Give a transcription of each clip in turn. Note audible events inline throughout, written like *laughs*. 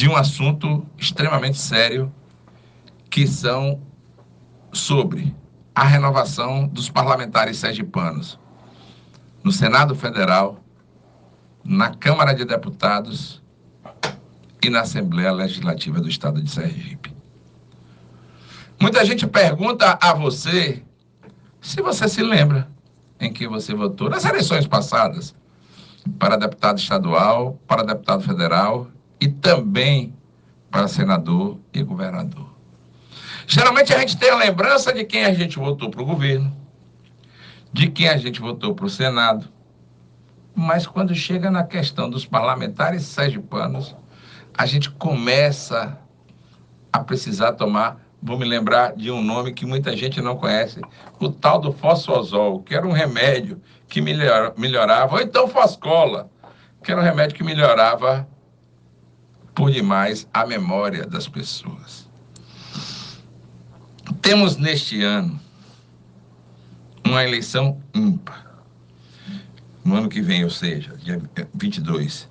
de um assunto extremamente sério, que são sobre a renovação dos parlamentares sergipanos no Senado Federal, na Câmara de Deputados e na Assembleia Legislativa do Estado de Sergipe. Muita gente pergunta a você se você se lembra em que você votou nas eleições passadas para deputado estadual, para deputado federal e também para senador e governador. Geralmente a gente tem a lembrança de quem a gente votou para o governo, de quem a gente votou para o Senado, mas quando chega na questão dos parlamentares sergipanos, a gente começa a precisar tomar vou me lembrar de um nome que muita gente não conhece, o tal do fosfosol, que era um remédio que melhorava, ou então foscola, que era um remédio que melhorava por demais a memória das pessoas. Temos neste ano uma eleição ímpar. No ano que vem, ou seja, dia 22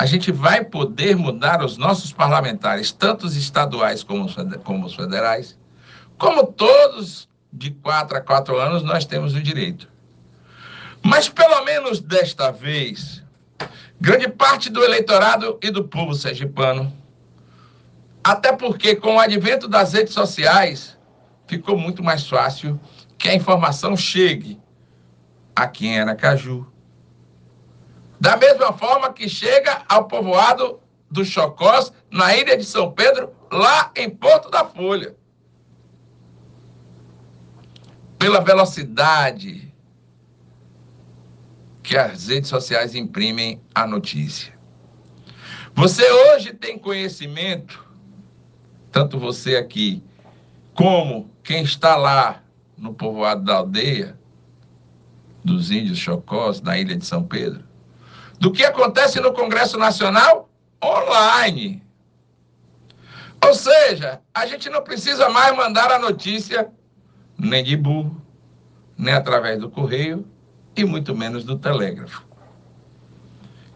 a gente vai poder mudar os nossos parlamentares, tanto os estaduais como os federais, como todos de quatro a quatro anos nós temos o direito. Mas pelo menos desta vez, grande parte do eleitorado e do povo sergipano, até porque com o advento das redes sociais, ficou muito mais fácil que a informação chegue aqui em Aracaju, da mesma forma que chega ao povoado do Chocós, na ilha de São Pedro, lá em Porto da Folha. Pela velocidade que as redes sociais imprimem a notícia. Você hoje tem conhecimento, tanto você aqui, como quem está lá no povoado da aldeia, dos índios Chocós, na ilha de São Pedro, do que acontece no Congresso Nacional online. Ou seja, a gente não precisa mais mandar a notícia nem de burro, nem através do correio e muito menos do telégrafo.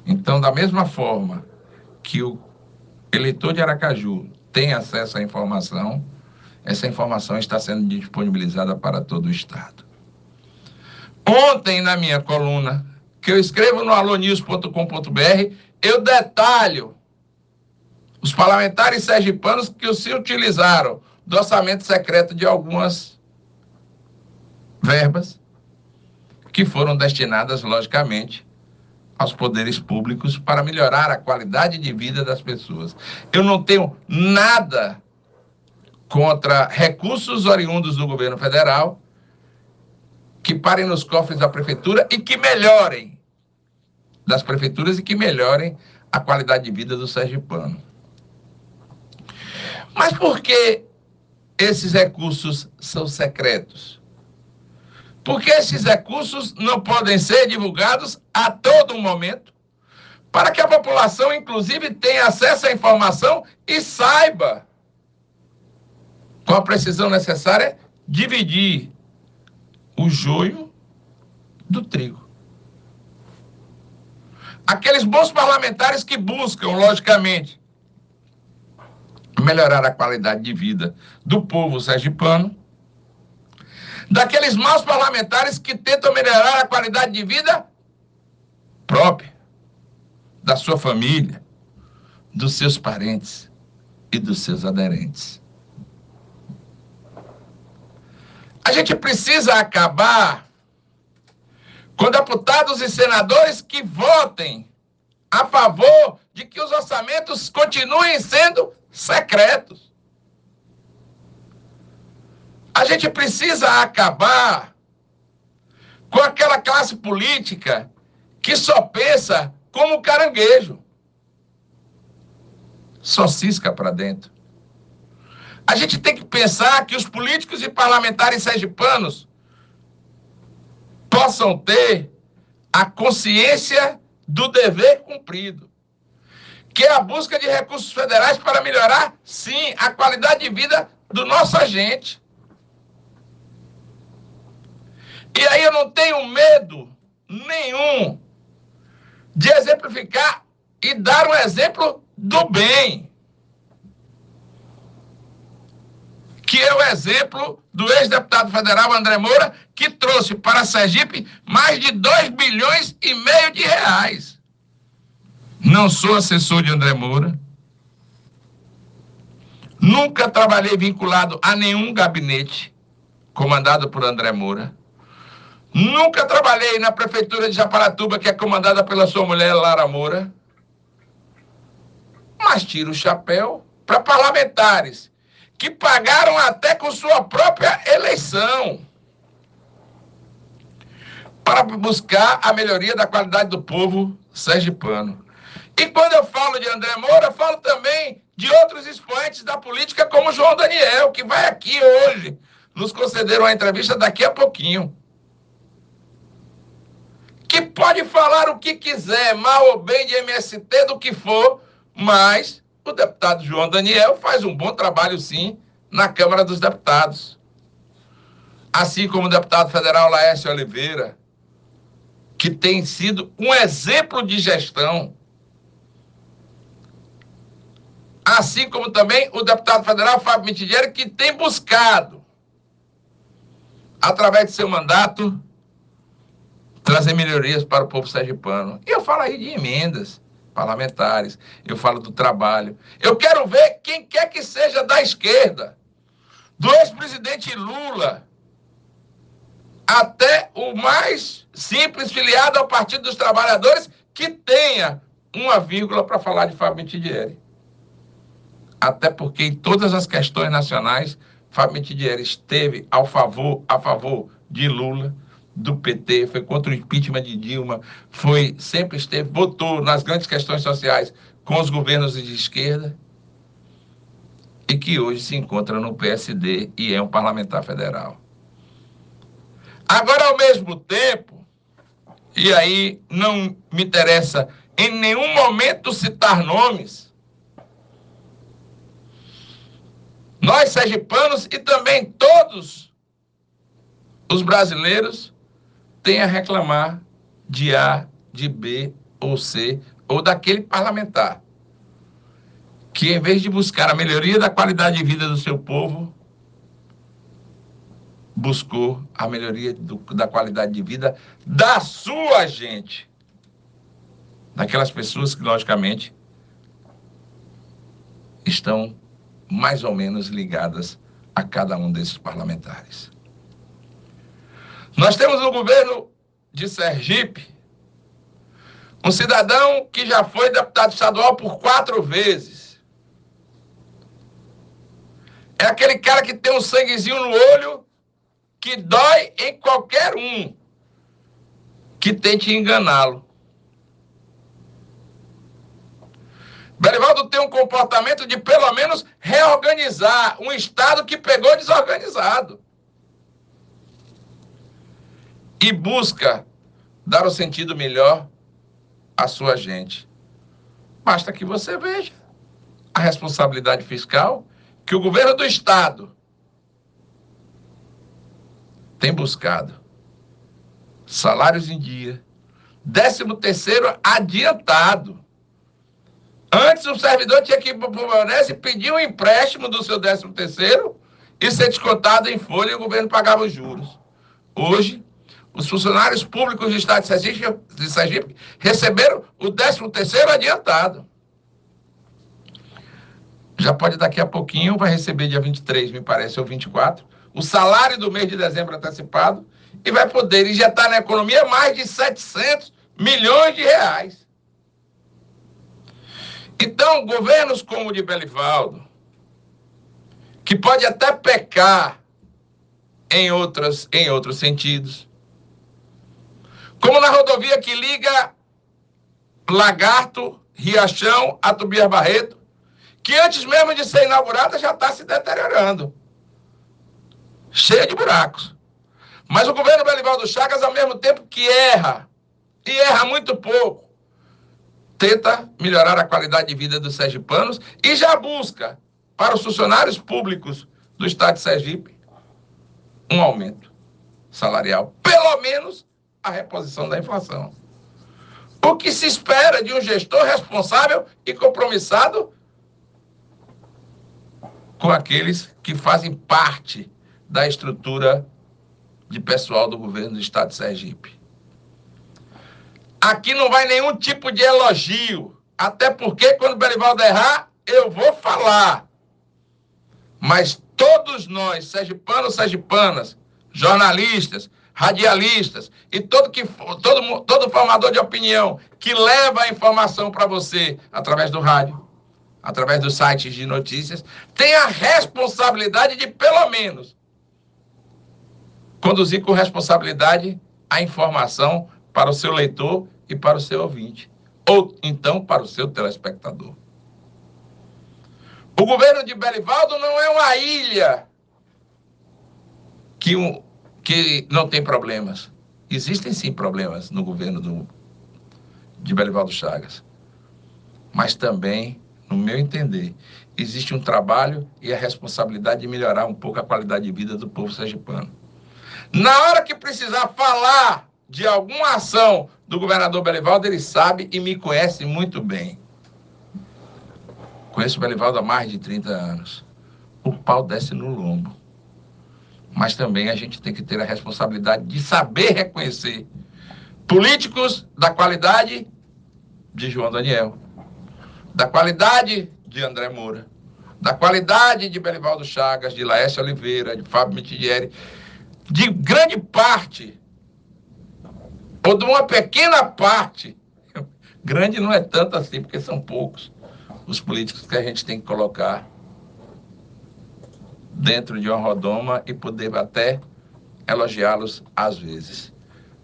Então, da mesma forma que o eleitor de Aracaju tem acesso à informação, essa informação está sendo disponibilizada para todo o Estado. Ontem, na minha coluna, que eu escrevo no alonews.com.br, eu detalho os parlamentares sergipanos que se utilizaram do orçamento secreto de algumas verbas que foram destinadas, logicamente, aos poderes públicos para melhorar a qualidade de vida das pessoas. Eu não tenho nada contra recursos oriundos do governo federal que parem nos cofres da prefeitura e que melhorem das prefeituras e que melhorem a qualidade de vida do sergipano. Mas por que esses recursos são secretos? Porque esses recursos não podem ser divulgados a todo momento, para que a população, inclusive, tenha acesso à informação e saiba, com a precisão necessária, dividir o joio do trigo. Aqueles bons parlamentares que buscam, logicamente, melhorar a qualidade de vida do povo sergipano, daqueles maus parlamentares que tentam melhorar a qualidade de vida própria, da sua família, dos seus parentes e dos seus aderentes. A gente precisa acabar com deputados e senadores que votem a favor de que os orçamentos continuem sendo secretos. A gente precisa acabar com aquela classe política que só pensa como caranguejo. Só cisca para dentro. A gente tem que pensar que os políticos e parlamentares sergipanos possam ter a consciência do dever cumprido, que é a busca de recursos federais para melhorar, sim, a qualidade de vida do nosso agente. E aí eu não tenho medo nenhum de exemplificar e dar um exemplo do bem. Que é o exemplo do ex-deputado federal André Moura, que trouxe para Sergipe mais de 2 bilhões e meio de reais. Não sou assessor de André Moura. Nunca trabalhei vinculado a nenhum gabinete comandado por André Moura. Nunca trabalhei na prefeitura de Japaratuba, que é comandada pela sua mulher Lara Moura. Mas tiro o chapéu para parlamentares que pagaram até com sua própria eleição para buscar a melhoria da qualidade do povo sergipano. E quando eu falo de André Moura, falo também de outros expoentes da política, como João Daniel, que vai aqui hoje nos conceder uma entrevista daqui a pouquinho. Que pode falar o que quiser, mal ou bem de MST, do que for, mas o deputado João Daniel faz um bom trabalho, sim, na Câmara dos Deputados. Assim como o deputado federal Laércio Oliveira, que tem sido um exemplo de gestão assim como também o deputado federal Fábio Mitidieri, que tem buscado, através de seu mandato, trazer melhorias para o povo sergipano. E eu falo aí de emendas parlamentares, eu falo do trabalho. Eu quero ver quem quer que seja da esquerda, do ex-presidente Lula, até o mais simples filiado ao Partido dos Trabalhadores, que tenha uma vírgula para falar de Fábio Mitidieri até porque em todas as questões nacionais, Fábio Mitidieri esteve ao favor, a favor de Lula, do PT, foi contra o impeachment de Dilma, foi sempre esteve, votou nas grandes questões sociais com os governos de esquerda e que hoje se encontra no PSD e é um parlamentar federal. Agora, ao mesmo tempo, e aí não me interessa em nenhum momento citar nomes, Nós, sergipanos, e também todos os brasileiros têm a reclamar de A, de B ou C, ou daquele parlamentar que, em vez de buscar a melhoria da qualidade de vida do seu povo, buscou a melhoria do, da qualidade de vida da sua gente. Daquelas pessoas que, logicamente, estão mais ou menos ligadas a cada um desses parlamentares. Nós temos no governo de Sergipe um cidadão que já foi deputado estadual por quatro vezes. É aquele cara que tem um sanguezinho no olho que dói em qualquer um que tente enganá-lo. Belivaldo tem um comportamento de, pelo menos, reorganizar um Estado que pegou desorganizado. E busca dar o um sentido melhor à sua gente. Basta que você veja a responsabilidade fiscal que o governo do Estado tem buscado. Salários em dia. Décimo terceiro adiantado. Antes o servidor tinha que ir para o Fluminense pedir um empréstimo do seu 13 terceiro e ser descontado em folha e o governo pagava os juros. Hoje, os funcionários públicos do Estado de Sergipe, de Sergipe receberam o 13 terceiro adiantado. Já pode daqui a pouquinho, vai receber dia 23, me parece, ou 24, o salário do mês de dezembro antecipado e vai poder injetar na economia mais de 700 milhões de reais. Então, governos como o de Belivaldo, que pode até pecar em, outras, em outros sentidos, como na rodovia que liga Lagarto, Riachão a Tobias Barreto, que antes mesmo de ser inaugurada já está se deteriorando, cheia de buracos. Mas o governo Belivaldo Chagas, ao mesmo tempo que erra, e erra muito pouco, tenta melhorar a qualidade de vida dos sergipanos e já busca para os funcionários públicos do Estado de Sergipe um aumento salarial, pelo menos a reposição da inflação. O que se espera de um gestor responsável e compromissado com aqueles que fazem parte da estrutura de pessoal do governo do estado de Sergipe. Aqui não vai nenhum tipo de elogio, até porque quando o Belivaldo errar, eu vou falar. Mas todos nós, sergipanos, sergipanas, jornalistas, radialistas e todo, que, todo, todo formador de opinião que leva a informação para você através do rádio, através dos sites de notícias, tem a responsabilidade de, pelo menos, conduzir com responsabilidade a informação para o seu leitor e para o seu ouvinte, ou então para o seu telespectador. O governo de Belivaldo não é uma ilha que, um, que não tem problemas. Existem sim problemas no governo do, de Belivaldo Chagas. Mas também, no meu entender, existe um trabalho e a responsabilidade de melhorar um pouco a qualidade de vida do povo sergipano. Na hora que precisar falar de alguma ação do governador Belivaldo, ele sabe e me conhece muito bem. Conheço o Belivaldo há mais de 30 anos. O pau desce no lombo. Mas também a gente tem que ter a responsabilidade de saber reconhecer políticos da qualidade de João Daniel, da qualidade de André Moura, da qualidade de Belivaldo Chagas, de Laércio Oliveira, de Fábio Mitidieri, de grande parte, ou de uma pequena parte, *laughs* grande não é tanto assim, porque são poucos, os políticos que a gente tem que colocar dentro de uma rodoma e poder até elogiá-los às vezes.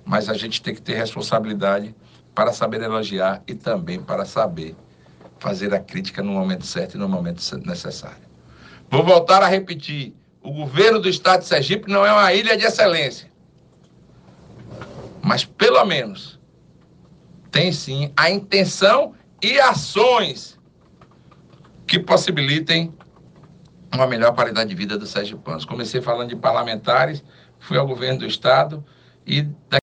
Mas a gente tem que ter responsabilidade para saber elogiar e também para saber fazer a crítica no momento certo e no momento necessário. Vou voltar a repetir: o governo do estado de Sergipe não é uma ilha de excelência. Mas pelo menos tem sim a intenção e ações que possibilitem uma melhor qualidade de vida dos sergipanos. Comecei falando de parlamentares, fui ao governo do estado e